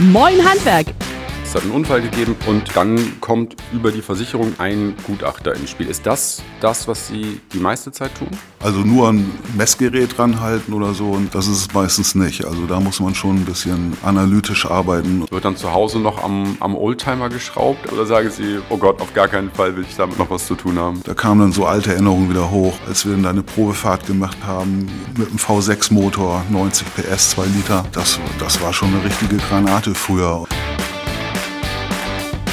Moin Handwerk! Es hat einen Unfall gegeben und dann kommt über die Versicherung ein Gutachter ins Spiel. Ist das das, was Sie die meiste Zeit tun? Also nur ein Messgerät ranhalten oder so, und das ist es meistens nicht. Also da muss man schon ein bisschen analytisch arbeiten. Wird dann zu Hause noch am, am Oldtimer geschraubt oder sagen Sie, oh Gott, auf gar keinen Fall will ich damit noch was zu tun haben? Da kamen dann so alte Erinnerungen wieder hoch, als wir dann eine Probefahrt gemacht haben mit einem V6-Motor, 90 PS, 2 Liter. Das, das war schon eine richtige Granate früher.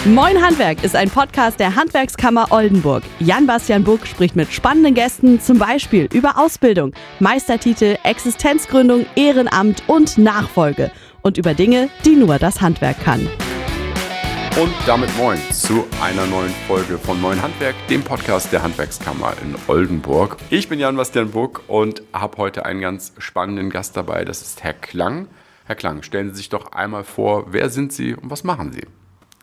Moin Handwerk ist ein Podcast der Handwerkskammer Oldenburg. Jan-Bastian Buck spricht mit spannenden Gästen zum Beispiel über Ausbildung, Meistertitel, Existenzgründung, Ehrenamt und Nachfolge und über Dinge, die nur das Handwerk kann. Und damit moin zu einer neuen Folge von Moin Handwerk, dem Podcast der Handwerkskammer in Oldenburg. Ich bin Jan-Bastian Buck und habe heute einen ganz spannenden Gast dabei. Das ist Herr Klang. Herr Klang, stellen Sie sich doch einmal vor, wer sind Sie und was machen Sie?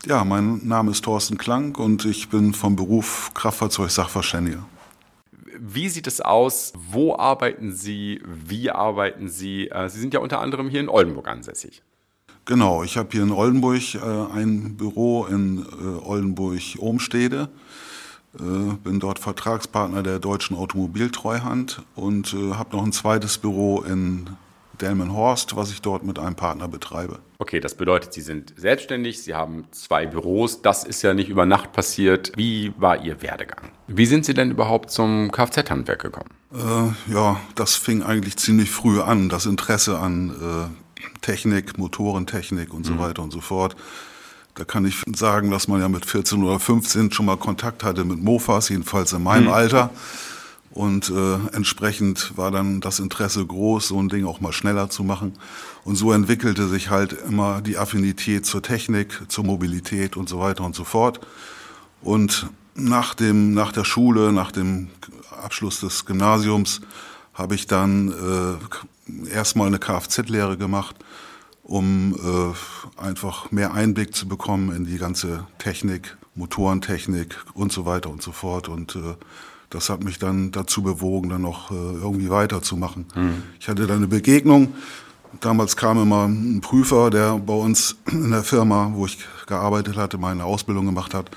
Ja, mein Name ist Thorsten Klang und ich bin vom Beruf Kraftfahrzeug-Sachverständiger. Wie sieht es aus? Wo arbeiten Sie? Wie arbeiten Sie? Äh, Sie sind ja unter anderem hier in Oldenburg ansässig. Genau, ich habe hier in Oldenburg äh, ein Büro in äh, Oldenburg-Ohmstede. Äh, bin dort Vertragspartner der Deutschen Automobiltreuhand und äh, habe noch ein zweites Büro in Delmenhorst, was ich dort mit einem Partner betreibe. Okay, das bedeutet, Sie sind selbstständig, Sie haben zwei Büros. Das ist ja nicht über Nacht passiert. Wie war Ihr Werdegang? Wie sind Sie denn überhaupt zum Kfz-Handwerk gekommen? Äh, ja, das fing eigentlich ziemlich früh an. Das Interesse an äh, Technik, Motorentechnik und so mhm. weiter und so fort. Da kann ich sagen, dass man ja mit 14 oder 15 schon mal Kontakt hatte mit Mofas, jedenfalls in meinem mhm. Alter. Und äh, entsprechend war dann das Interesse groß, so ein Ding auch mal schneller zu machen. Und so entwickelte sich halt immer die Affinität zur Technik, zur Mobilität und so weiter und so fort. Und nach, dem, nach der Schule, nach dem Abschluss des Gymnasiums, habe ich dann äh, erstmal eine Kfz-Lehre gemacht, um äh, einfach mehr Einblick zu bekommen in die ganze Technik, Motorentechnik und so weiter und so fort. Und äh, das hat mich dann dazu bewogen, dann noch äh, irgendwie weiterzumachen. Mhm. Ich hatte dann eine Begegnung. Damals kam immer ein Prüfer, der bei uns in der Firma, wo ich gearbeitet hatte, meine Ausbildung gemacht hat.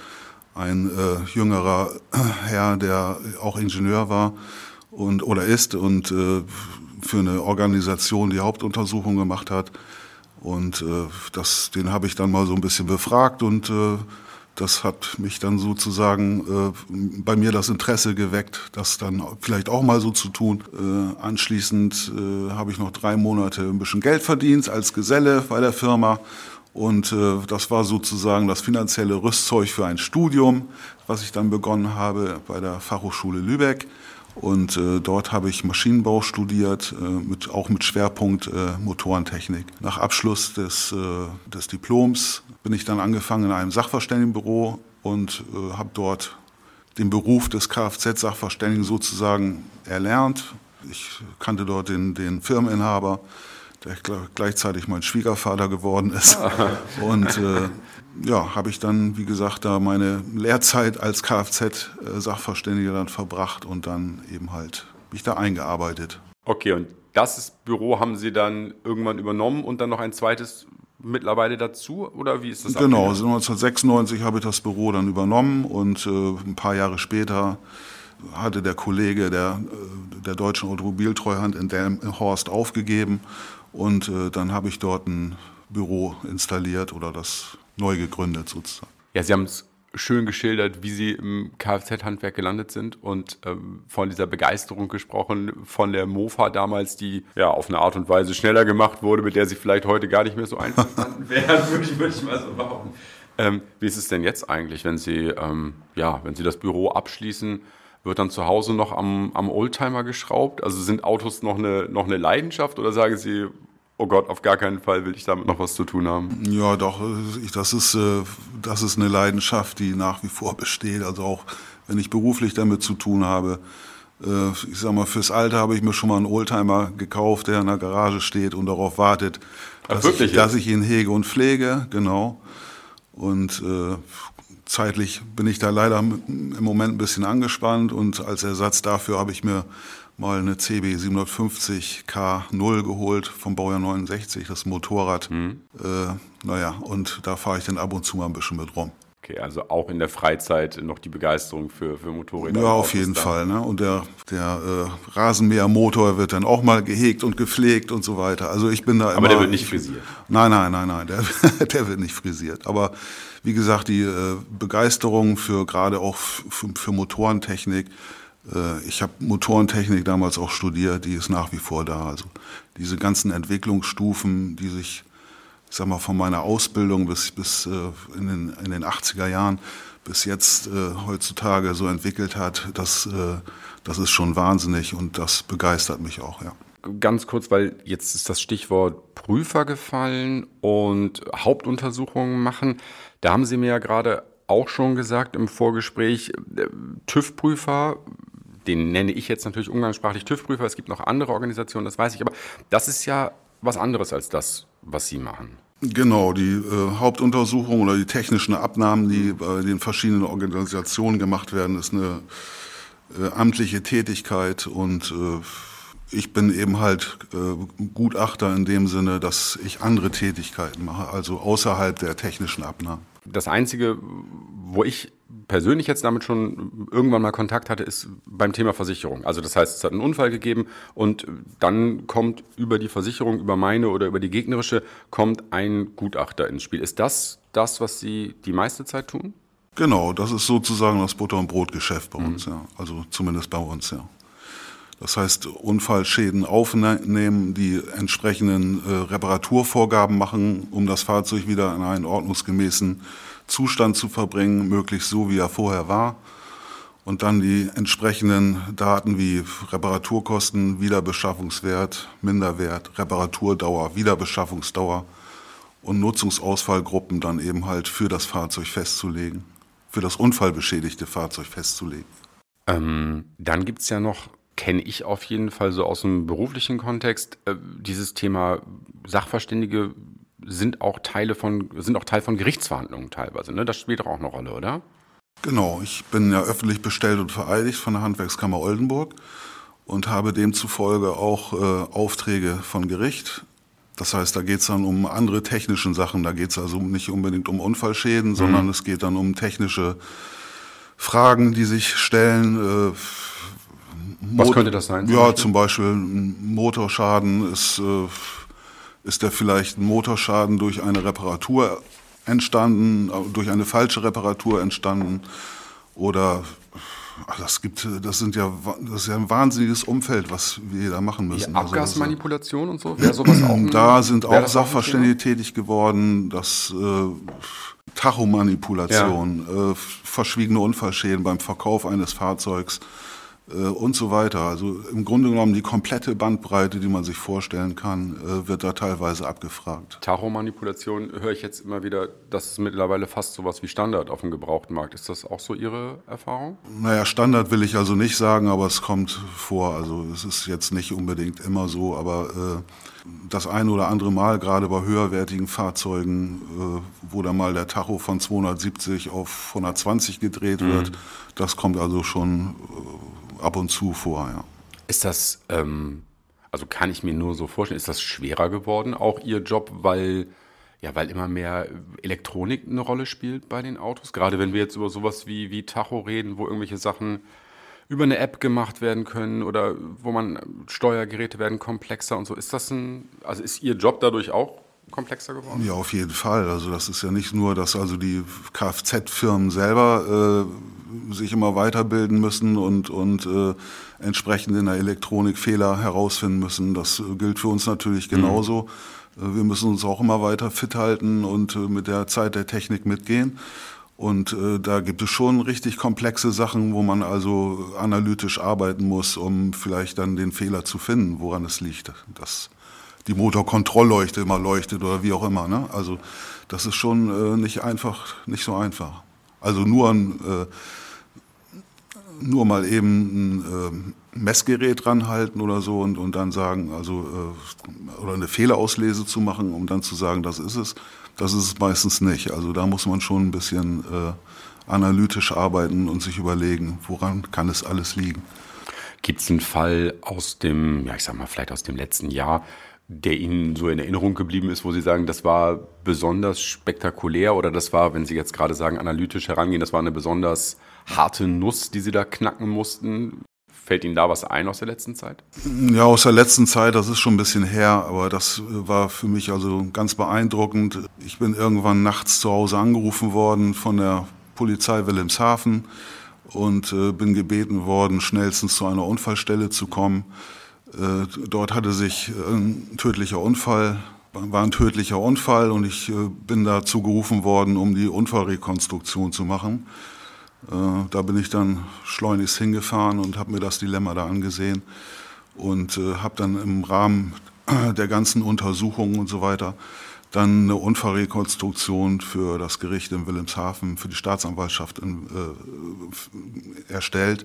Ein äh, jüngerer Herr, der auch Ingenieur war und oder ist und äh, für eine Organisation die Hauptuntersuchung gemacht hat. Und äh, das, den habe ich dann mal so ein bisschen befragt und äh, das hat mich dann sozusagen äh, bei mir das Interesse geweckt, das dann vielleicht auch mal so zu tun. Äh, anschließend äh, habe ich noch drei Monate ein bisschen Geld verdient als Geselle bei der Firma. Und äh, das war sozusagen das finanzielle Rüstzeug für ein Studium, was ich dann begonnen habe bei der Fachhochschule Lübeck. Und äh, dort habe ich Maschinenbau studiert, äh, mit, auch mit Schwerpunkt äh, Motorentechnik. Nach Abschluss des, äh, des Diploms bin ich dann angefangen in einem Sachverständigenbüro und äh, habe dort den Beruf des Kfz-Sachverständigen sozusagen erlernt. Ich kannte dort den, den Firmeninhaber, der gleichzeitig mein Schwiegervater geworden ist. und äh, ja, habe ich dann, wie gesagt, da meine Lehrzeit als Kfz-Sachverständiger dann verbracht und dann eben halt mich da eingearbeitet. Okay, und das Büro haben Sie dann irgendwann übernommen und dann noch ein zweites mittlerweile dazu oder wie ist das? Genau, also 1996 habe ich das Büro dann übernommen und äh, ein paar Jahre später hatte der Kollege der, äh, der Deutschen Automobiltreuhand in Delmenhorst aufgegeben und äh, dann habe ich dort ein Büro installiert oder das neu gegründet sozusagen. Ja, Sie haben es schön geschildert, wie Sie im Kfz-Handwerk gelandet sind und ähm, von dieser Begeisterung gesprochen, von der Mofa damals, die ja auf eine Art und Weise schneller gemacht wurde, mit der Sie vielleicht heute gar nicht mehr so einverstanden wären, würde ich, würde ich mal so behaupten. Ähm, wie ist es denn jetzt eigentlich, wenn Sie, ähm, ja, wenn Sie das Büro abschließen? Wird dann zu Hause noch am, am Oldtimer geschraubt? Also sind Autos noch eine, noch eine Leidenschaft oder sagen Sie, oh Gott, auf gar keinen Fall will ich damit noch was zu tun haben. Ja, doch, das ist, äh, das ist eine Leidenschaft, die nach wie vor besteht. Also auch wenn ich beruflich damit zu tun habe. Äh, ich sag mal, fürs Alter habe ich mir schon mal einen Oldtimer gekauft, der in der Garage steht und darauf wartet, dass, Ach, ich, dass ich ihn hege und pflege, genau. Und äh, zeitlich bin ich da leider im Moment ein bisschen angespannt und als Ersatz dafür habe ich mir mal eine CB 750 K0 geholt vom Baujahr 69, das Motorrad. Mhm. Äh, naja, und da fahre ich dann ab und zu mal ein bisschen mit rum. Okay, also auch in der Freizeit noch die Begeisterung für, für Motorräder. Ja, auf jeden. Fall. Ne? Und der, der äh, Rasenmähermotor wird dann auch mal gehegt und gepflegt und so weiter. Also ich bin da Aber immer, der wird nicht frisiert. Nein, nein, nein, nein, der, der wird nicht frisiert. Aber wie gesagt, die äh, Begeisterung für gerade auch für, für Motorentechnik, ich habe Motorentechnik damals auch studiert, die ist nach wie vor da. Also diese ganzen Entwicklungsstufen, die sich ich sag mal, von meiner Ausbildung bis, bis äh, in, den, in den 80er Jahren bis jetzt äh, heutzutage so entwickelt hat, das, äh, das ist schon wahnsinnig und das begeistert mich auch, ja. Ganz kurz, weil jetzt ist das Stichwort Prüfer gefallen und Hauptuntersuchungen machen. Da haben Sie mir ja gerade auch schon gesagt im Vorgespräch, äh, TÜV-Prüfer, den nenne ich jetzt natürlich umgangssprachlich TÜV-Prüfer, es gibt noch andere Organisationen, das weiß ich, aber das ist ja was anderes als das, was Sie machen. Genau, die äh, Hauptuntersuchung oder die technischen Abnahmen, die bei den verschiedenen Organisationen gemacht werden, ist eine äh, amtliche Tätigkeit und äh, ich bin eben halt äh, Gutachter in dem Sinne, dass ich andere Tätigkeiten mache, also außerhalb der technischen Abnahmen. Das Einzige, wo ich persönlich jetzt damit schon irgendwann mal Kontakt hatte, ist beim Thema Versicherung. Also das heißt, es hat einen Unfall gegeben und dann kommt über die Versicherung, über meine oder über die gegnerische, kommt ein Gutachter ins Spiel. Ist das das, was Sie die meiste Zeit tun? Genau, das ist sozusagen das Butter- und Brotgeschäft bei mhm. uns, ja. Also zumindest bei uns, ja. Das heißt, Unfallschäden aufnehmen, die entsprechenden äh, Reparaturvorgaben machen, um das Fahrzeug wieder in einen ordnungsgemäßen Zustand zu verbringen, möglichst so, wie er vorher war. Und dann die entsprechenden Daten wie Reparaturkosten, Wiederbeschaffungswert, Minderwert, Reparaturdauer, Wiederbeschaffungsdauer und Nutzungsausfallgruppen dann eben halt für das Fahrzeug festzulegen, für das unfallbeschädigte Fahrzeug festzulegen. Ähm, dann gibt es ja noch kenne ich auf jeden Fall so aus dem beruflichen Kontext. Äh, dieses Thema Sachverständige sind auch Teile von, sind auch Teil von Gerichtsverhandlungen teilweise. Ne? Das spielt doch auch eine Rolle, oder? Genau, ich bin ja öffentlich bestellt und vereidigt von der Handwerkskammer Oldenburg und habe demzufolge auch äh, Aufträge von Gericht. Das heißt, da geht es dann um andere technische Sachen. Da geht es also nicht unbedingt um Unfallschäden, mhm. sondern es geht dann um technische Fragen, die sich stellen. Äh, was könnte das sein? Zum ja, Beispiel? zum Beispiel ein Motorschaden ist, äh, ist der vielleicht ein Motorschaden durch eine Reparatur entstanden, äh, durch eine falsche Reparatur entstanden oder ach, das gibt, das sind ja, das ist ja ein wahnsinniges Umfeld, was wir da machen müssen. Die also, Abgasmanipulation also, und so, wäre sowas auch? Da sind auch Sachverständige tätig geworden, das äh, Tachomanipulation, ja. äh, verschwiegene Unfallschäden beim Verkauf eines Fahrzeugs und so weiter. Also im Grunde genommen die komplette Bandbreite, die man sich vorstellen kann, äh, wird da teilweise abgefragt. Tachomanipulation höre ich jetzt immer wieder, das ist mittlerweile fast sowas wie Standard auf dem gebrauchten Markt. Ist das auch so Ihre Erfahrung? Naja, Standard will ich also nicht sagen, aber es kommt vor. Also es ist jetzt nicht unbedingt immer so, aber äh, das ein oder andere Mal, gerade bei höherwertigen Fahrzeugen, äh, wo dann mal der Tacho von 270 auf 120 gedreht mhm. wird, das kommt also schon ab und zu vor, ja. Ist das, ähm, also kann ich mir nur so vorstellen, ist das schwerer geworden, auch Ihr Job, weil, ja, weil immer mehr Elektronik eine Rolle spielt bei den Autos? Gerade wenn wir jetzt über sowas wie, wie Tacho reden, wo irgendwelche Sachen über eine App gemacht werden können oder wo man Steuergeräte werden komplexer und so. Ist das ein, also ist Ihr Job dadurch auch komplexer geworden? Ja, auf jeden Fall. Also das ist ja nicht nur, dass also die Kfz-Firmen selber äh, sich immer weiterbilden müssen und, und äh, entsprechend in der Elektronik Fehler herausfinden müssen. Das gilt für uns natürlich mhm. genauso. Mhm. Wir müssen uns auch immer weiter fit halten und äh, mit der Zeit der Technik mitgehen. Und äh, da gibt es schon richtig komplexe Sachen, wo man also analytisch arbeiten muss, um vielleicht dann den Fehler zu finden, woran es liegt. Dass die Motorkontrollleuchte immer leuchtet oder wie auch immer. Ne? Also das ist schon äh, nicht einfach, nicht so einfach. Also nur ein äh, nur mal eben ein äh, Messgerät ranhalten oder so und, und dann sagen, also äh, oder eine Fehlerauslese zu machen, um dann zu sagen, das ist es. Das ist es meistens nicht. Also da muss man schon ein bisschen äh, analytisch arbeiten und sich überlegen, woran kann es alles liegen. Gibt es einen Fall aus dem, ja, ich sag mal, vielleicht aus dem letzten Jahr, der Ihnen so in Erinnerung geblieben ist, wo Sie sagen, das war besonders spektakulär oder das war, wenn Sie jetzt gerade sagen, analytisch herangehen, das war eine besonders harte Nuss, die Sie da knacken mussten? Fällt Ihnen da was ein aus der letzten Zeit? Ja, aus der letzten Zeit, das ist schon ein bisschen her, aber das war für mich also ganz beeindruckend. Ich bin irgendwann nachts zu Hause angerufen worden von der Polizei Wilhelmshaven und äh, bin gebeten worden, schnellstens zu einer Unfallstelle zu kommen. Äh, dort hatte sich ein tödlicher Unfall, war ein tödlicher Unfall und ich äh, bin dazu gerufen worden, um die Unfallrekonstruktion zu machen. Äh, da bin ich dann schleunigst hingefahren und habe mir das Dilemma da angesehen und habe dann im Rahmen der ganzen Untersuchungen und so weiter dann eine Unfallrekonstruktion für das Gericht in Wilhelmshaven, für die Staatsanwaltschaft in, äh, erstellt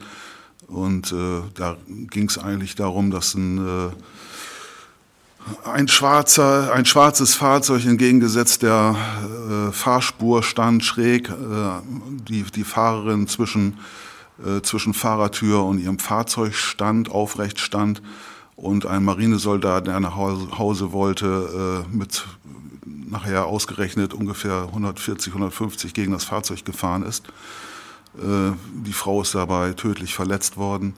und äh, da ging es eigentlich darum, dass ein, äh, ein, schwarzer, ein schwarzes Fahrzeug entgegengesetzt der äh, Fahrspur stand schräg, äh, die, die Fahrerin zwischen, äh, zwischen Fahrertür und ihrem Fahrzeug stand, aufrecht stand und ein Marinesoldat, der nach Hause, wollte, äh, mit nachher ausgerechnet ungefähr 140, 150 gegen das Fahrzeug gefahren ist. Äh, die Frau ist dabei tödlich verletzt worden.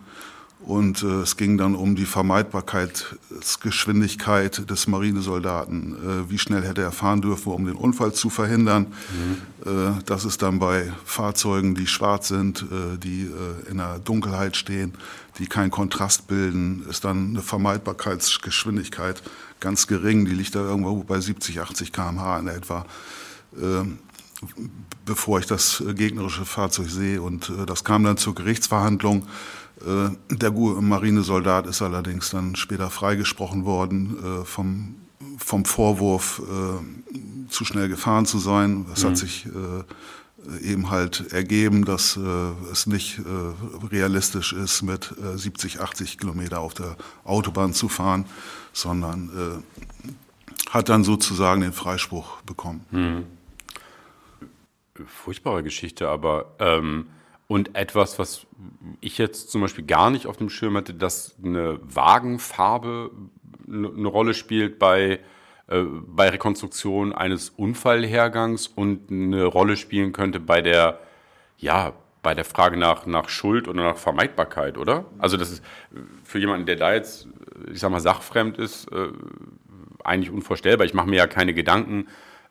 Und äh, es ging dann um die Vermeidbarkeitsgeschwindigkeit des Marinesoldaten. Äh, wie schnell hätte er fahren dürfen, um den Unfall zu verhindern? Mhm. Das ist dann bei Fahrzeugen, die schwarz sind, die in der Dunkelheit stehen, die keinen Kontrast bilden, ist dann eine Vermeidbarkeitsgeschwindigkeit ganz gering. Die liegt da irgendwo bei 70, 80 km/h in etwa. Bevor ich das äh, gegnerische Fahrzeug sehe. Und äh, das kam dann zur Gerichtsverhandlung. Äh, der Marinesoldat ist allerdings dann später freigesprochen worden vom, vom Vorwurf, zu schnell gefahren zu sein. Es mhm. hat sich eben halt ergeben, dass es nicht realistisch ist, mit 70, 80 Kilometer auf der Autobahn zu fahren, sondern hat dann sozusagen den Freispruch bekommen. Mhm furchtbare Geschichte, aber ähm, und etwas, was ich jetzt zum Beispiel gar nicht auf dem Schirm hatte, dass eine Wagenfarbe eine Rolle spielt bei, äh, bei Rekonstruktion eines Unfallhergangs und eine Rolle spielen könnte bei der, ja, bei der Frage nach, nach Schuld oder nach Vermeidbarkeit, oder? Also das ist für jemanden, der da jetzt, ich sag mal, sachfremd ist, äh, eigentlich unvorstellbar. Ich mache mir ja keine Gedanken,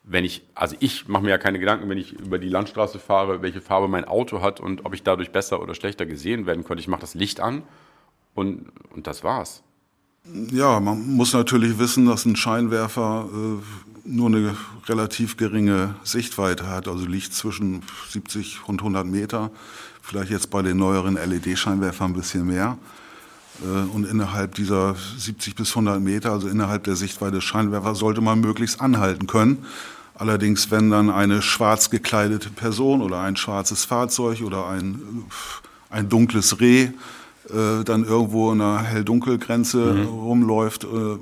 wenn ich, also ich mache mir ja keine Gedanken, wenn ich über die Landstraße fahre, welche Farbe mein Auto hat und ob ich dadurch besser oder schlechter gesehen werden könnte. Ich mache das Licht an und, und das war's. Ja, man muss natürlich wissen, dass ein Scheinwerfer äh, nur eine relativ geringe Sichtweite hat, also liegt zwischen 70 und 100 Meter, vielleicht jetzt bei den neueren LED-Scheinwerfern ein bisschen mehr. Äh, und innerhalb dieser 70 bis 100 Meter, also innerhalb der Sichtweite des Scheinwerfers, sollte man möglichst anhalten können. Allerdings, wenn dann eine schwarz gekleidete Person oder ein schwarzes Fahrzeug oder ein, ein dunkles Reh äh, dann irgendwo in einer hell-dunkel-Grenze mhm. rumläuft, äh,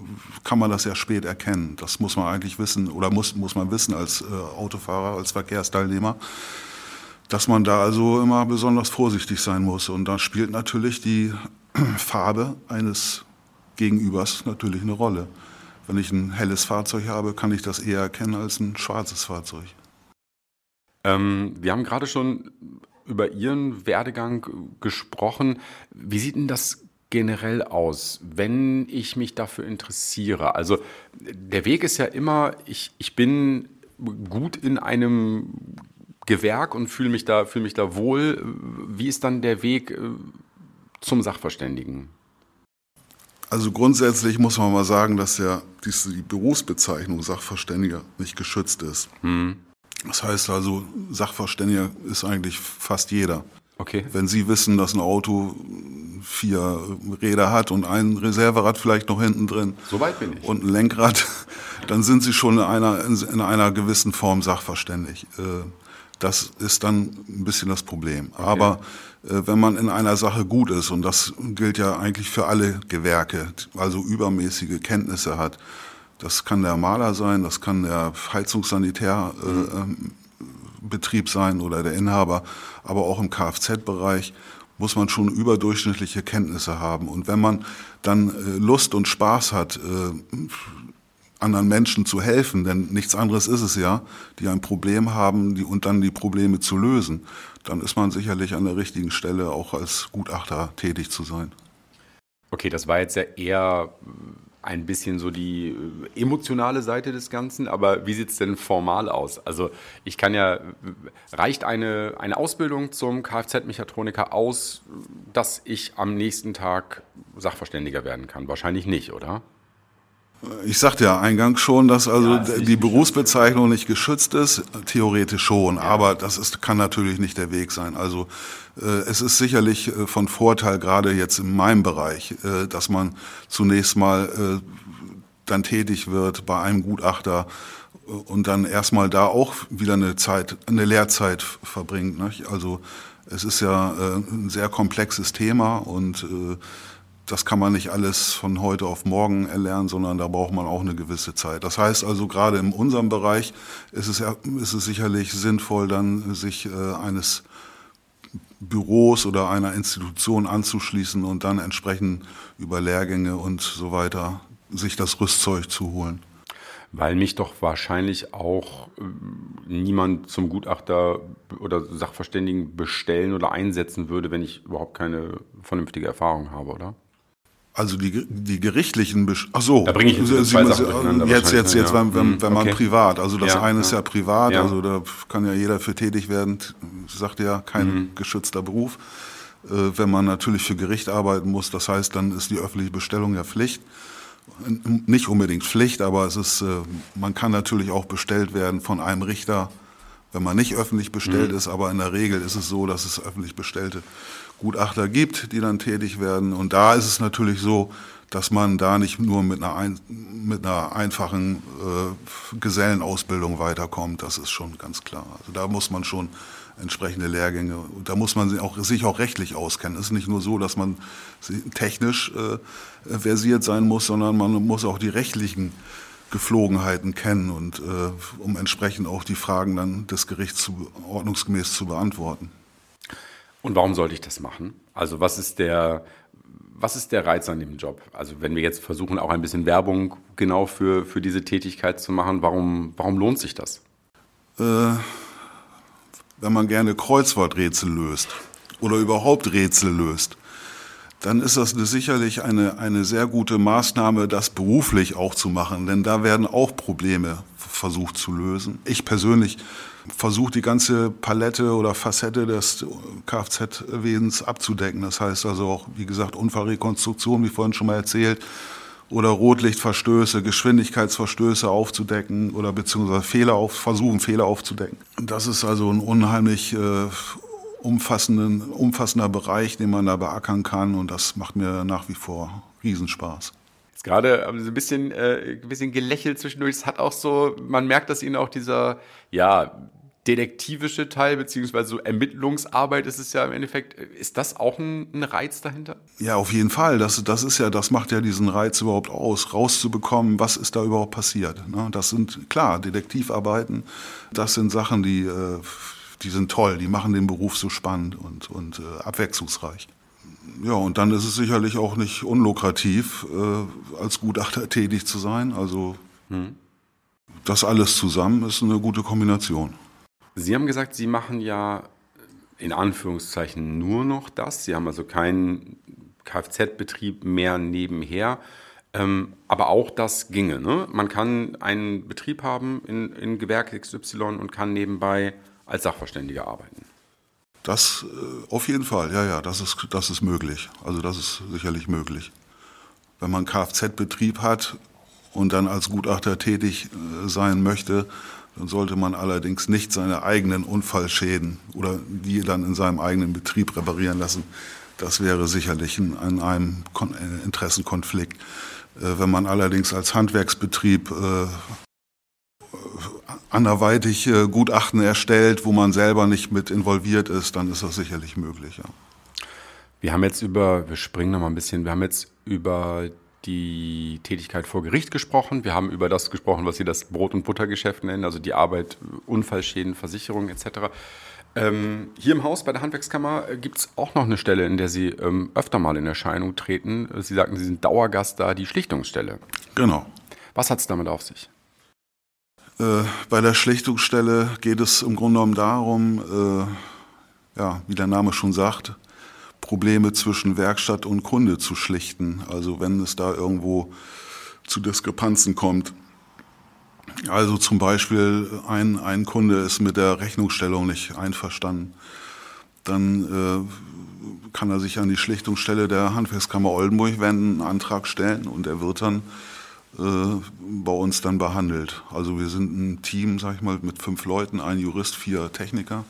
kann man das ja spät erkennen. Das muss man eigentlich wissen oder muss, muss man wissen als äh, Autofahrer, als Verkehrsteilnehmer, dass man da also immer besonders vorsichtig sein muss. Und da spielt natürlich die Farbe eines Gegenübers natürlich eine Rolle. Wenn ich ein helles Fahrzeug habe, kann ich das eher erkennen als ein schwarzes Fahrzeug. Ähm, wir haben gerade schon über Ihren Werdegang gesprochen. Wie sieht denn das generell aus, wenn ich mich dafür interessiere? Also der Weg ist ja immer, ich, ich bin gut in einem Gewerk und fühle mich, da, fühle mich da wohl. Wie ist dann der Weg äh, zum Sachverständigen? Also grundsätzlich muss man mal sagen, dass ja diese, die Berufsbezeichnung Sachverständiger nicht geschützt ist. Hm. Das heißt also, Sachverständiger ist eigentlich fast jeder. Okay. Wenn Sie wissen, dass ein Auto vier Räder hat und ein Reserverad vielleicht noch hinten drin so weit bin ich. und ein Lenkrad, dann sind Sie schon in einer, in einer gewissen Form sachverständig. Das ist dann ein bisschen das Problem. Okay. Aber äh, wenn man in einer Sache gut ist, und das gilt ja eigentlich für alle Gewerke, also übermäßige Kenntnisse hat, das kann der Maler sein, das kann der Heizungssanitärbetrieb äh, mhm. sein oder der Inhaber, aber auch im Kfz-Bereich muss man schon überdurchschnittliche Kenntnisse haben. Und wenn man dann äh, Lust und Spaß hat, äh, anderen Menschen zu helfen, denn nichts anderes ist es ja, die ein Problem haben die, und dann die Probleme zu lösen, dann ist man sicherlich an der richtigen Stelle auch als Gutachter tätig zu sein. Okay, das war jetzt ja eher ein bisschen so die äh, emotionale Seite des Ganzen, aber wie sieht es denn formal aus? Also ich kann ja, reicht eine, eine Ausbildung zum Kfz-Mechatroniker aus, dass ich am nächsten Tag Sachverständiger werden kann? Wahrscheinlich nicht, oder? Ich sagte ja eingangs schon, dass also ja, die Berufsbezeichnung nicht geschützt ist. Theoretisch schon, ja. aber das ist, kann natürlich nicht der Weg sein. Also äh, es ist sicherlich äh, von Vorteil, gerade jetzt in meinem Bereich, äh, dass man zunächst mal äh, dann tätig wird bei einem Gutachter äh, und dann erstmal da auch wieder eine Zeit, eine Lehrzeit verbringt. Nicht? Also es ist ja äh, ein sehr komplexes Thema und das kann man nicht alles von heute auf morgen erlernen, sondern da braucht man auch eine gewisse Zeit. Das heißt also, gerade in unserem Bereich ist es, ist es sicherlich sinnvoll, dann sich äh, eines Büros oder einer Institution anzuschließen und dann entsprechend über Lehrgänge und so weiter sich das Rüstzeug zu holen. Weil mich doch wahrscheinlich auch äh, niemand zum Gutachter oder Sachverständigen bestellen oder einsetzen würde, wenn ich überhaupt keine vernünftige Erfahrung habe, oder? Also die, die gerichtlichen, Besch ach so, da bringe ich jetzt, Sie, zwei Sie, jetzt, jetzt, jetzt, wenn, wenn, wenn man okay. privat, also das ja, eine ist ja privat, ja. also da kann ja jeder für tätig werden, sagt ja kein mhm. geschützter Beruf. Äh, wenn man natürlich für Gericht arbeiten muss, das heißt, dann ist die öffentliche Bestellung ja Pflicht. Nicht unbedingt Pflicht, aber es ist, äh, man kann natürlich auch bestellt werden von einem Richter, wenn man nicht öffentlich bestellt mhm. ist, aber in der Regel ist es so, dass es öffentlich bestellte Gutachter gibt, die dann tätig werden. Und da ist es natürlich so, dass man da nicht nur mit einer, ein, mit einer einfachen äh, Gesellenausbildung weiterkommt. Das ist schon ganz klar. Also da muss man schon entsprechende Lehrgänge, da muss man sich auch, sich auch rechtlich auskennen. Es ist nicht nur so, dass man technisch äh, versiert sein muss, sondern man muss auch die rechtlichen Geflogenheiten kennen und äh, um entsprechend auch die Fragen dann des Gerichts zu, ordnungsgemäß zu beantworten. Und warum sollte ich das machen? Also was ist der, was ist der Reiz an dem Job? Also wenn wir jetzt versuchen, auch ein bisschen Werbung genau für, für diese Tätigkeit zu machen, warum, warum lohnt sich das? Äh, wenn man gerne Kreuzworträtsel löst oder überhaupt Rätsel löst, dann ist das sicherlich eine, eine sehr gute Maßnahme, das beruflich auch zu machen, denn da werden auch Probleme versucht zu lösen. Ich persönlich versuche die ganze Palette oder Facette des Kfz-Wesens abzudecken. Das heißt also auch, wie gesagt, Unfallrekonstruktion, wie vorhin schon mal erzählt, oder Rotlichtverstöße, Geschwindigkeitsverstöße aufzudecken oder beziehungsweise Fehler auf, versuchen, Fehler aufzudecken. Das ist also ein unheimlich äh, umfassenden, umfassender Bereich, den man da beackern kann und das macht mir nach wie vor Riesenspaß. Jetzt gerade haben Sie ein bisschen, äh, ein bisschen gelächelt zwischendurch. Es hat auch so, man merkt, dass Ihnen auch dieser, ja, detektivische Teil, beziehungsweise so Ermittlungsarbeit ist es ja im Endeffekt, ist das auch ein, ein, Reiz dahinter? Ja, auf jeden Fall. Das, das ist ja, das macht ja diesen Reiz überhaupt aus, rauszubekommen, was ist da überhaupt passiert. Ne? Das sind, klar, Detektivarbeiten, das sind Sachen, die, äh, die sind toll, die machen den Beruf so spannend und, und äh, abwechslungsreich. Ja, und dann ist es sicherlich auch nicht unlukrativ, äh, als Gutachter tätig zu sein. Also hm. das alles zusammen ist eine gute Kombination. Sie haben gesagt, Sie machen ja in Anführungszeichen nur noch das. Sie haben also keinen Kfz-Betrieb mehr nebenher. Ähm, aber auch das ginge. Ne? Man kann einen Betrieb haben in, in Gewerk XY und kann nebenbei als Sachverständiger arbeiten. Das äh, auf jeden Fall, ja, ja, das ist, das ist möglich. Also das ist sicherlich möglich. Wenn man Kfz-Betrieb hat und dann als Gutachter tätig äh, sein möchte, dann sollte man allerdings nicht seine eigenen Unfallschäden oder die dann in seinem eigenen Betrieb reparieren lassen. Das wäre sicherlich in, in einem äh, Interessenkonflikt. Wenn man allerdings als Handwerksbetrieb anderweitig äh, Gutachten erstellt, wo man selber nicht mit involviert ist, dann ist das sicherlich möglich. Ja. Wir haben jetzt über, wir springen noch mal ein bisschen, wir haben jetzt über die Tätigkeit vor Gericht gesprochen. Wir haben über das gesprochen, was Sie das Brot- und Buttergeschäft nennen, also die Arbeit, Unfallschäden, Versicherungen etc. Ähm, hier im Haus bei der Handwerkskammer äh, gibt es auch noch eine Stelle, in der Sie ähm, öfter mal in Erscheinung treten. Sie sagten, Sie sind Dauergast da, die Schlichtungsstelle. Genau. Was hat es damit auf sich? Äh, bei der Schlichtungsstelle geht es im Grunde genommen darum, äh, ja, wie der Name schon sagt, Probleme zwischen Werkstatt und Kunde zu schlichten. Also wenn es da irgendwo zu Diskrepanzen kommt. Also zum Beispiel ein, ein Kunde ist mit der Rechnungsstellung nicht einverstanden. Dann äh, kann er sich an die Schlichtungsstelle der Handwerkskammer Oldenburg wenden, einen Antrag stellen und er wird dann bei uns dann behandelt. Also wir sind ein Team, sag ich mal, mit fünf Leuten, ein Jurist, vier Techniker.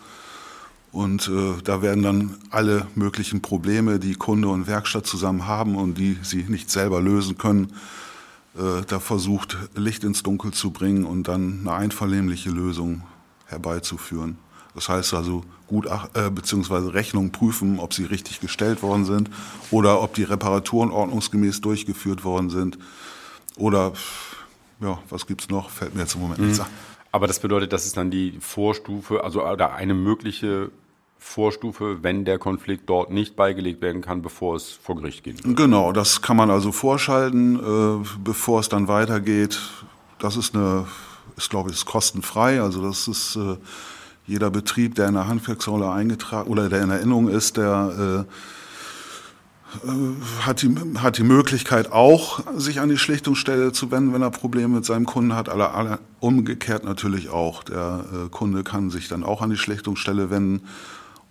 Und äh, da werden dann alle möglichen Probleme, die Kunde und Werkstatt zusammen haben und die sie nicht selber lösen können, äh, da versucht, Licht ins Dunkel zu bringen und dann eine einvernehmliche Lösung herbeizuführen. Das heißt also, Gutach äh, bzw. Rechnungen prüfen, ob sie richtig gestellt worden sind oder ob die Reparaturen ordnungsgemäß durchgeführt worden sind. Oder, ja, was gibt's noch? Fällt mir jetzt im Moment mhm. nichts ein. Aber das bedeutet, das ist dann die Vorstufe, also oder eine mögliche Vorstufe, wenn der Konflikt dort nicht beigelegt werden kann, bevor es vor Gericht geht. Genau, das kann man also vorschalten, äh, bevor es dann weitergeht. Das ist eine, ist glaube ich, ist kostenfrei. Also das ist äh, jeder Betrieb, der in der Handwerksrolle eingetragen oder der in Erinnerung ist, der äh, hat die, hat die Möglichkeit auch, sich an die Schlichtungsstelle zu wenden, wenn er Probleme mit seinem Kunden hat. Alle, alle, umgekehrt natürlich auch. Der äh, Kunde kann sich dann auch an die Schlichtungsstelle wenden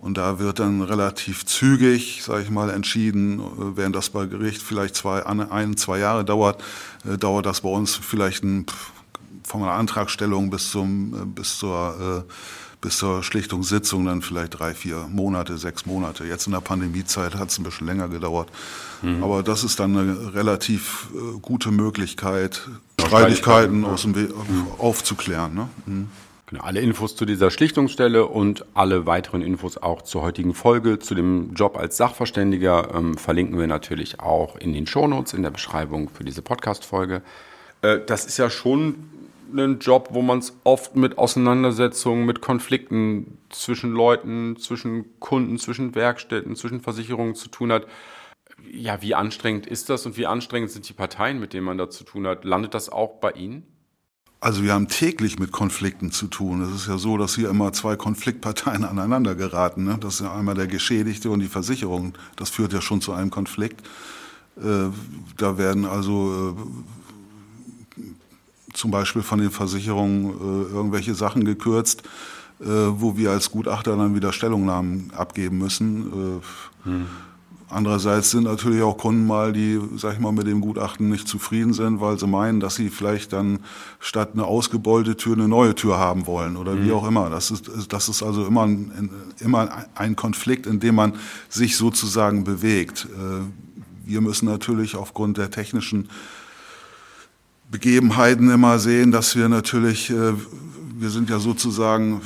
und da wird dann relativ zügig, sage ich mal, entschieden, äh, während das bei Gericht vielleicht zwei, ein, zwei Jahre dauert, äh, dauert das bei uns vielleicht ein, von einer Antragstellung bis zum, äh, bis zur, bis zur Schlichtungssitzung dann vielleicht drei, vier Monate, sechs Monate. Jetzt in der Pandemiezeit hat es ein bisschen länger gedauert. Mhm. Aber das ist dann eine relativ gute Möglichkeit, Streitigkeiten aus dem Weg mhm. aufzuklären. Ne? Mhm. Genau, alle Infos zu dieser Schlichtungsstelle und alle weiteren Infos auch zur heutigen Folge, zu dem Job als Sachverständiger, ähm, verlinken wir natürlich auch in den Shownotes, in der Beschreibung für diese Podcast-Folge. Äh, das ist ja schon ein Job, wo man es oft mit Auseinandersetzungen, mit Konflikten zwischen Leuten, zwischen Kunden, zwischen Werkstätten, zwischen Versicherungen zu tun hat. Ja, wie anstrengend ist das und wie anstrengend sind die Parteien, mit denen man da zu tun hat? Landet das auch bei Ihnen? Also wir haben täglich mit Konflikten zu tun. Es ist ja so, dass hier immer zwei Konfliktparteien aneinander geraten. Ne? Das ist ja einmal der Geschädigte und die Versicherung. Das führt ja schon zu einem Konflikt. Äh, da werden also äh, zum Beispiel von den Versicherungen äh, irgendwelche Sachen gekürzt, äh, wo wir als Gutachter dann wieder Stellungnahmen abgeben müssen. Hm. Andererseits sind natürlich auch Kunden mal, die, sag ich mal, mit dem Gutachten nicht zufrieden sind, weil sie meinen, dass sie vielleicht dann statt eine ausgebeulte Tür eine neue Tür haben wollen oder mhm. wie auch immer. Das ist, das ist also immer ein, immer ein Konflikt, in dem man sich sozusagen bewegt. Äh, wir müssen natürlich aufgrund der technischen Begebenheiten immer sehen, dass wir natürlich, äh, wir sind ja sozusagen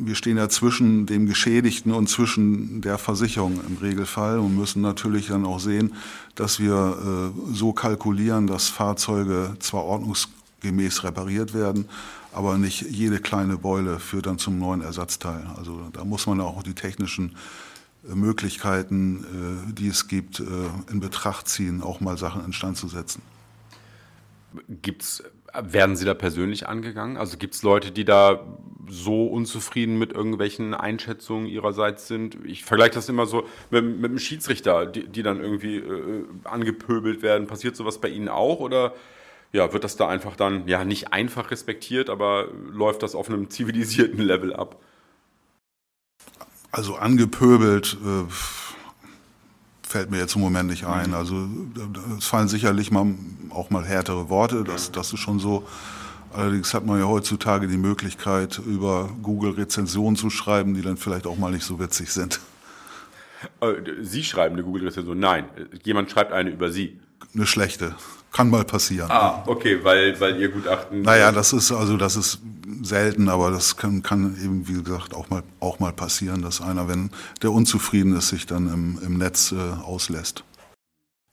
wir stehen ja zwischen dem Geschädigten und zwischen der Versicherung im Regelfall und müssen natürlich dann auch sehen, dass wir äh, so kalkulieren, dass Fahrzeuge zwar ordnungsgemäß repariert werden, aber nicht jede kleine Beule führt dann zum neuen Ersatzteil. Also da muss man auch die technischen äh, Möglichkeiten, die es gibt, in Betracht ziehen, auch mal Sachen instand zu setzen. Gibt's, werden Sie da persönlich angegangen? Also gibt es Leute, die da so unzufrieden mit irgendwelchen Einschätzungen ihrerseits sind? Ich vergleiche das immer so mit, mit einem Schiedsrichter, die, die dann irgendwie äh, angepöbelt werden. Passiert sowas bei Ihnen auch oder ja, wird das da einfach dann, ja, nicht einfach respektiert, aber läuft das auf einem zivilisierten Level ab? Also angepöbelt. Äh fällt mir jetzt im Moment nicht ein. Mhm. Also es fallen sicherlich mal, auch mal härtere Worte, das, das ist schon so. Allerdings hat man ja heutzutage die Möglichkeit, über Google Rezensionen zu schreiben, die dann vielleicht auch mal nicht so witzig sind. Äh, Sie schreiben eine Google-Rezension? Nein, jemand schreibt eine über Sie. Eine schlechte. Kann mal passieren. Ah, okay, weil, weil Ihr Gutachten. Naja, das ist also das ist selten, aber das kann, kann eben, wie gesagt, auch mal, auch mal passieren, dass einer, wenn der unzufrieden ist, sich dann im, im Netz äh, auslässt.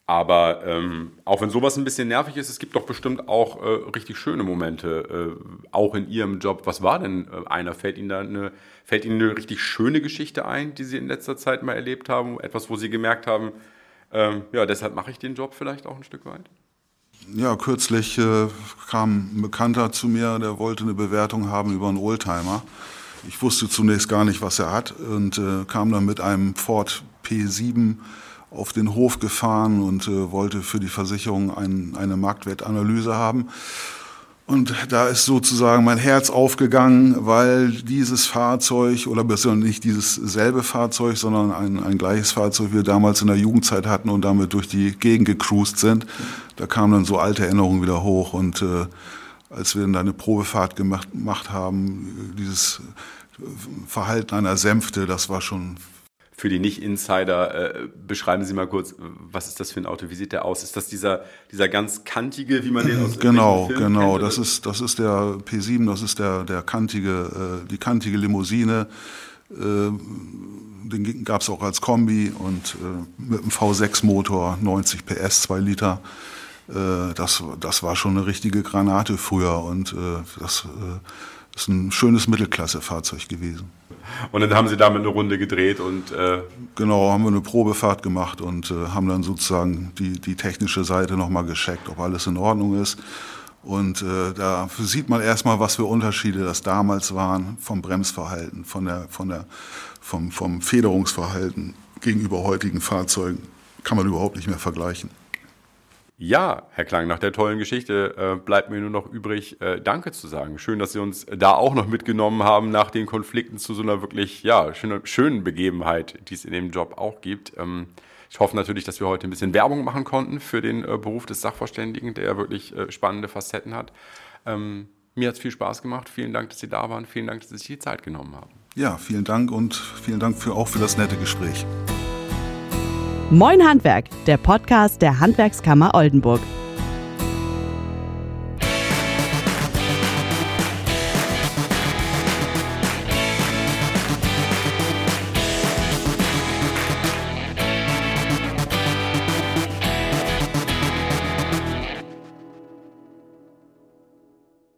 Aber ähm, auch wenn sowas ein bisschen nervig ist, es gibt doch bestimmt auch äh, richtig schöne Momente, äh, auch in Ihrem Job. Was war denn äh, einer? Fällt Ihnen da eine, fällt Ihnen eine richtig schöne Geschichte ein, die Sie in letzter Zeit mal erlebt haben? Etwas, wo Sie gemerkt haben, ähm, ja, deshalb mache ich den Job vielleicht auch ein Stück weit? Ja, kürzlich äh, kam ein Bekannter zu mir, der wollte eine Bewertung haben über einen Oldtimer. Ich wusste zunächst gar nicht, was er hat und äh, kam dann mit einem Ford P7 auf den Hof gefahren und äh, wollte für die Versicherung ein, eine Marktwertanalyse haben. Und da ist sozusagen mein Herz aufgegangen, weil dieses Fahrzeug, oder besser nicht dieses selbe Fahrzeug, sondern ein, ein gleiches Fahrzeug wir damals in der Jugendzeit hatten und damit durch die Gegend gecruised sind. Da kamen dann so alte Erinnerungen wieder hoch. Und äh, als wir dann eine Probefahrt gemacht, gemacht haben, dieses Verhalten einer Sänfte, das war schon für die Nicht-Insider, äh, beschreiben Sie mal kurz, was ist das für ein Auto? Wie sieht der aus? Ist das dieser, dieser ganz kantige, wie man den aus Genau, Film genau. Kennt, das ist, das ist der P7, das ist der, der kantige, äh, die kantige Limousine. Äh, den gab es auch als Kombi und äh, mit einem V6-Motor, 90 PS, 2 Liter. Äh, das, das war schon eine richtige Granate früher und äh, das ist ein schönes Mittelklasse-Fahrzeug gewesen. Und dann haben Sie damit eine Runde gedreht und. Äh genau, haben wir eine Probefahrt gemacht und äh, haben dann sozusagen die, die technische Seite nochmal gescheckt, ob alles in Ordnung ist. Und äh, da sieht man erstmal, was für Unterschiede das damals waren vom Bremsverhalten, von der, von der, vom, vom Federungsverhalten gegenüber heutigen Fahrzeugen. Kann man überhaupt nicht mehr vergleichen. Ja, Herr Klang, nach der tollen Geschichte äh, bleibt mir nur noch übrig, äh, Danke zu sagen. Schön, dass Sie uns da auch noch mitgenommen haben nach den Konflikten zu so einer wirklich ja, schöne, schönen Begebenheit, die es in dem Job auch gibt. Ähm, ich hoffe natürlich, dass wir heute ein bisschen Werbung machen konnten für den äh, Beruf des Sachverständigen, der ja wirklich äh, spannende Facetten hat. Ähm, mir hat es viel Spaß gemacht. Vielen Dank, dass Sie da waren. Vielen Dank, dass Sie sich die Zeit genommen haben. Ja, vielen Dank und vielen Dank für, auch für das nette Gespräch. Moin Handwerk, der Podcast der Handwerkskammer Oldenburg.